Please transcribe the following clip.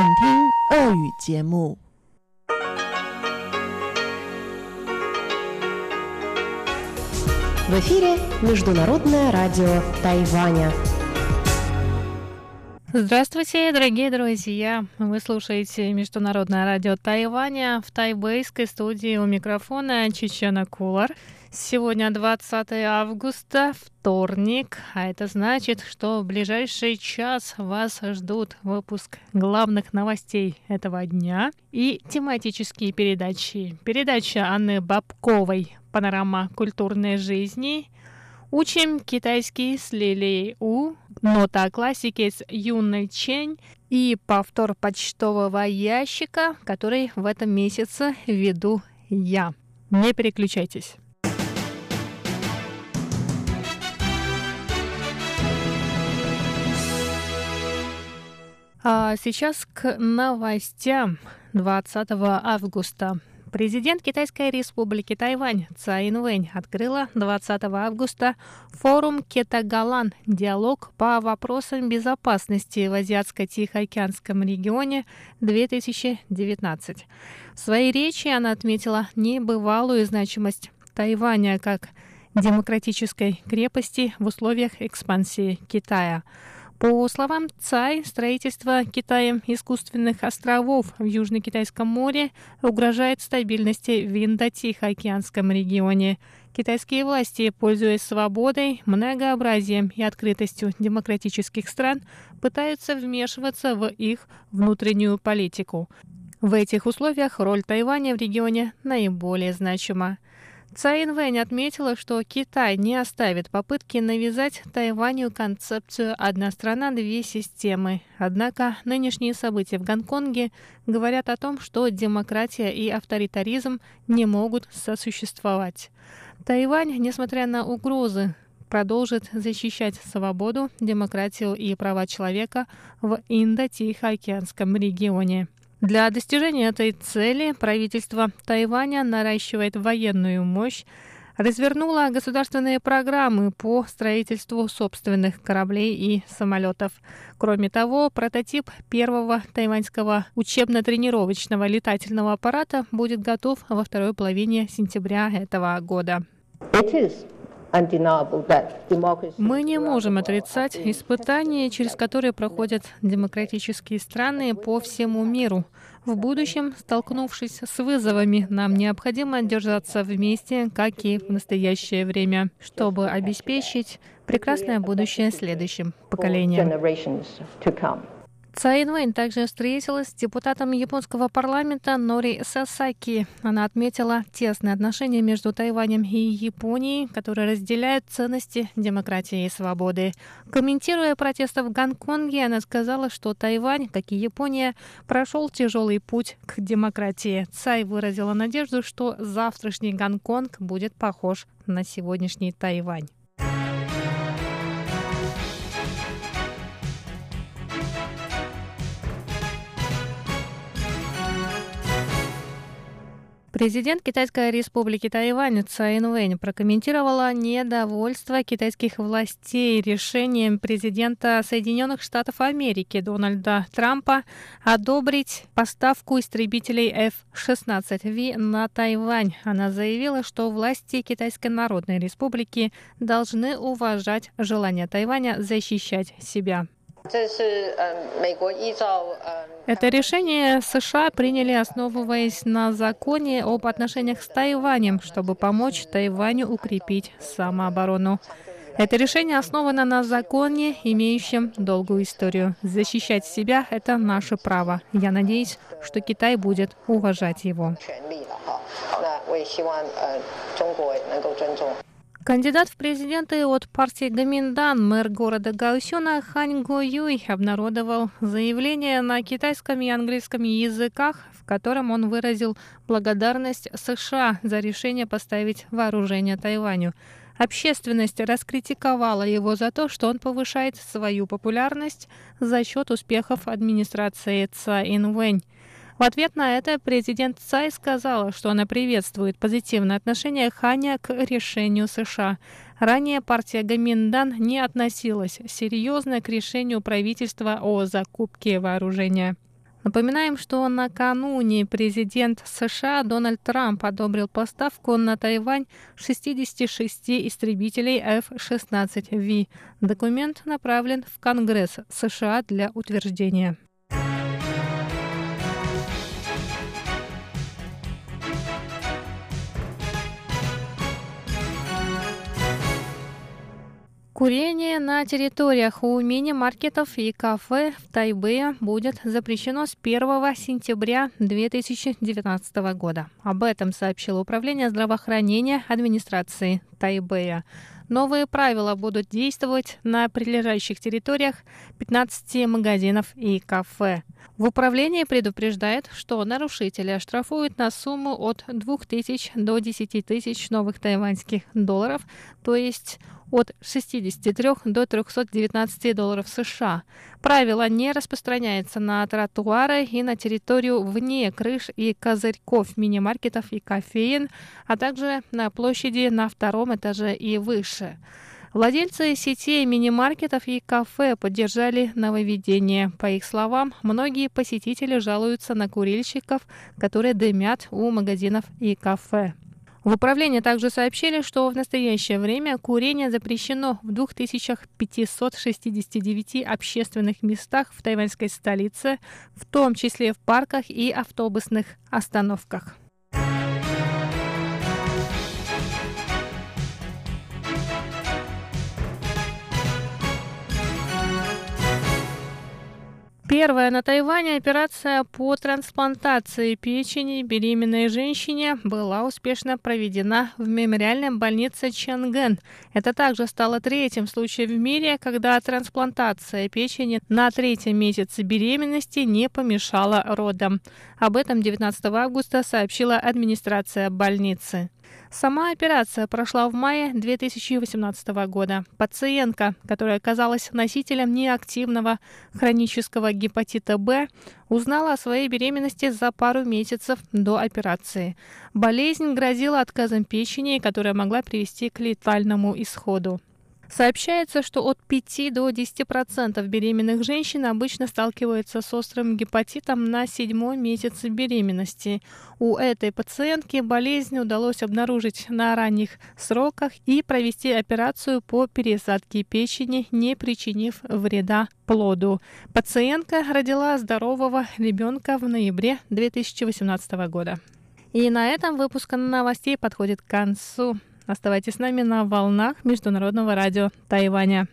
请听俄语节目。В эфире Международное радио Тайваня. Здравствуйте, дорогие друзья! Вы слушаете Международное радио Тайваня в тайбэйской студии у микрофона Чечена Кулар. Сегодня 20 августа, вторник, а это значит, что в ближайший час вас ждут выпуск главных новостей этого дня и тематические передачи. Передача Анны Бабковой «Панорама культурной жизни», Учим китайский с Лилией У, нота классики с Юной Чень и повтор почтового ящика, который в этом месяце веду я. Не переключайтесь. А сейчас к новостям 20 августа. Президент Китайской республики Тайвань Цай Инвэнь открыла 20 августа форум Кетагалан «Диалог по вопросам безопасности в Азиатско-Тихоокеанском регионе 2019». В своей речи она отметила небывалую значимость Тайваня как демократической крепости в условиях экспансии Китая – по словам Цай, строительство Китаем искусственных островов в Южно-Китайском море угрожает стабильности в Индо-Тихоокеанском регионе. Китайские власти, пользуясь свободой, многообразием и открытостью демократических стран, пытаются вмешиваться в их внутреннюю политику. В этих условиях роль Тайваня в регионе наиболее значима. Цай Инвэнь отметила, что Китай не оставит попытки навязать Тайваню концепцию «одна страна, две системы». Однако нынешние события в Гонконге говорят о том, что демократия и авторитаризм не могут сосуществовать. Тайвань, несмотря на угрозы, продолжит защищать свободу, демократию и права человека в Индо-Тихоокеанском регионе. Для достижения этой цели правительство Тайваня наращивает военную мощь, развернула государственные программы по строительству собственных кораблей и самолетов. Кроме того, прототип первого тайваньского учебно-тренировочного летательного аппарата будет готов во второй половине сентября этого года. Мы не можем отрицать испытания, через которые проходят демократические страны по всему миру. В будущем, столкнувшись с вызовами, нам необходимо держаться вместе, как и в настоящее время, чтобы обеспечить прекрасное будущее следующим поколениям. Цай Инвэнь также встретилась с депутатом японского парламента Нори Сасаки. Она отметила тесные отношения между Тайванем и Японией, которые разделяют ценности демократии и свободы. Комментируя протесты в Гонконге, она сказала, что Тайвань, как и Япония, прошел тяжелый путь к демократии. Цай выразила надежду, что завтрашний Гонконг будет похож на сегодняшний Тайвань. Президент Китайской республики Тайвань Цай Инвэнь прокомментировала недовольство китайских властей решением президента Соединенных Штатов Америки Дональда Трампа одобрить поставку истребителей F-16V на Тайвань. Она заявила, что власти Китайской Народной Республики должны уважать желание Тайваня защищать себя. Это решение США приняли, основываясь на законе об отношениях с Тайванем, чтобы помочь Тайваню укрепить самооборону. Это решение основано на законе, имеющем долгую историю. Защищать себя — это наше право. Я надеюсь, что Китай будет уважать его. Кандидат в президенты от партии Гаминдан, мэр города Гаусюна Хань Го Юй обнародовал заявление на китайском и английском языках, в котором он выразил благодарность США за решение поставить вооружение Тайваню. Общественность раскритиковала его за то, что он повышает свою популярность за счет успехов администрации Цай Инвэнь. В ответ на это президент Цай сказала, что она приветствует позитивное отношение Ханя к решению США. Ранее партия Гаминдан не относилась серьезно к решению правительства о закупке вооружения. Напоминаем, что накануне президент США Дональд Трамп одобрил поставку на Тайвань 66 истребителей F-16V. Документ направлен в Конгресс США для утверждения. Курение на территориях у мини-маркетов и кафе в Тайбэе будет запрещено с 1 сентября 2019 года. Об этом сообщило Управление здравоохранения администрации Тайбэя. Новые правила будут действовать на прилежащих территориях 15 магазинов и кафе. В управлении предупреждает, что нарушители оштрафуют на сумму от 2000 до 10 тысяч новых тайваньских долларов, то есть от 63 до 319 долларов США. Правило не распространяется на тротуары и на территорию вне крыш и козырьков мини-маркетов и кофеин, а также на площади на втором этаже и выше. Владельцы сетей мини-маркетов и кафе поддержали нововведение. По их словам, многие посетители жалуются на курильщиков, которые дымят у магазинов и кафе. В управлении также сообщили, что в настоящее время курение запрещено в 2569 общественных местах в тайваньской столице, в том числе в парках и автобусных остановках. Первая на Тайване операция по трансплантации печени беременной женщине была успешно проведена в мемориальной больнице Чанген. Это также стало третьим случаем в мире, когда трансплантация печени на третьем месяце беременности не помешала родам. Об этом 19 августа сообщила администрация больницы. Сама операция прошла в мае 2018 года. Пациентка, которая оказалась носителем неактивного хронического гепатита Б, узнала о своей беременности за пару месяцев до операции. Болезнь грозила отказом печени, которая могла привести к летальному исходу. Сообщается, что от 5 до 10% беременных женщин обычно сталкиваются с острым гепатитом на седьмом месяце беременности. У этой пациентки болезнь удалось обнаружить на ранних сроках и провести операцию по пересадке печени, не причинив вреда плоду. Пациентка родила здорового ребенка в ноябре 2018 года. И на этом выпуск новостей подходит к концу. Оставайтесь с нами на волнах Международного радио Тайваня.